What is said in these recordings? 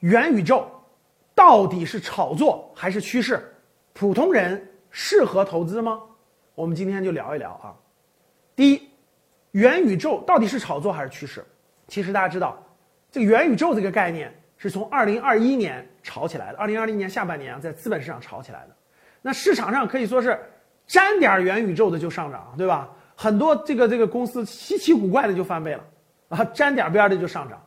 元宇宙到底是炒作还是趋势？普通人适合投资吗？我们今天就聊一聊啊。第一，元宇宙到底是炒作还是趋势？其实大家知道，这个元宇宙这个概念是从二零二一年炒起来的，二零二零年下半年啊，在资本市场炒起来的。那市场上可以说是沾点元宇宙的就上涨，对吧？很多这个这个公司稀奇古怪的就翻倍了啊，沾点边的就上涨。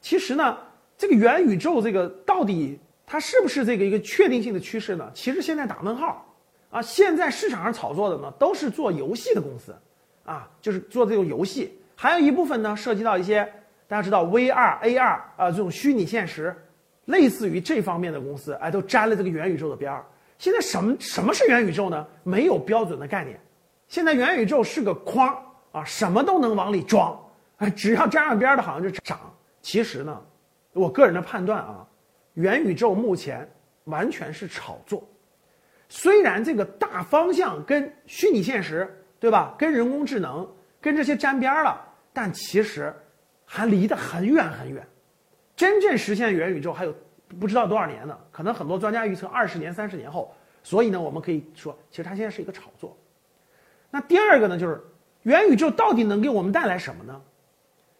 其实呢，这个元宇宙这个到底它是不是这个一个确定性的趋势呢？其实现在打问号啊。现在市场上炒作的呢，都是做游戏的公司啊，就是做这种游戏。还有一部分呢，涉及到一些大家知道 VR、AR 啊这种虚拟现实，类似于这方面的公司，哎，都沾了这个元宇宙的边儿。现在什么什么是元宇宙呢？没有标准的概念。现在元宇宙是个筐啊，什么都能往里装，啊，只要沾上边的，好像就涨。其实呢，我个人的判断啊，元宇宙目前完全是炒作。虽然这个大方向跟虚拟现实，对吧？跟人工智能，跟这些沾边了，但其实还离得很远很远。真正实现元宇宙还有不知道多少年呢？可能很多专家预测二十年、三十年后。所以呢，我们可以说，其实它现在是一个炒作。那第二个呢，就是元宇宙到底能给我们带来什么呢？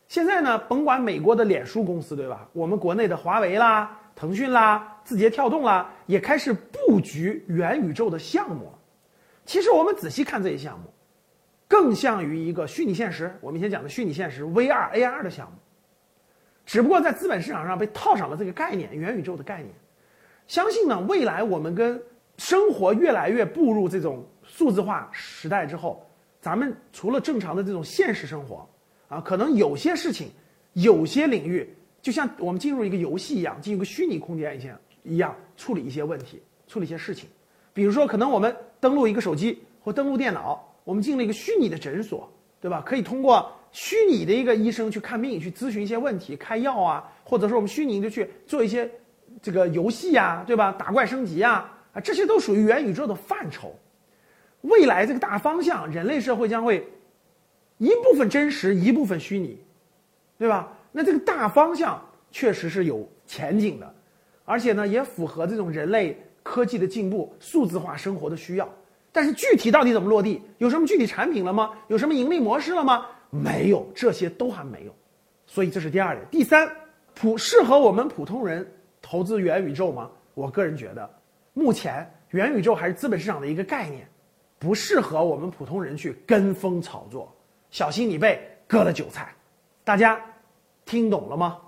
现在呢，甭管美国的脸书公司对吧，我们国内的华为啦、腾讯啦、字节跳动啦，也开始布局元宇宙的项目。其实我们仔细看这些项目，更像于一个虚拟现实，我们以前讲的虚拟现实 VR、AR 的项目，只不过在资本市场上被套上了这个概念——元宇宙的概念。相信呢，未来我们跟生活越来越步入这种。数字化时代之后，咱们除了正常的这种现实生活，啊，可能有些事情，有些领域，就像我们进入一个游戏一样，进入一个虚拟空间一样，一样处理一些问题，处理一些事情。比如说，可能我们登录一个手机或登录电脑，我们进了一个虚拟的诊所，对吧？可以通过虚拟的一个医生去看病，去咨询一些问题，开药啊，或者说我们虚拟的去做一些这个游戏呀，对吧？打怪升级啊，啊，这些都属于元宇宙的范畴。未来这个大方向，人类社会将会一部分真实，一部分虚拟，对吧？那这个大方向确实是有前景的，而且呢，也符合这种人类科技的进步、数字化生活的需要。但是具体到底怎么落地？有什么具体产品了吗？有什么盈利模式了吗？没有，这些都还没有。所以这是第二点。第三，普适合我们普通人投资元宇宙吗？我个人觉得，目前元宇宙还是资本市场的一个概念。不适合我们普通人去跟风炒作，小心你被割了韭菜。大家听懂了吗？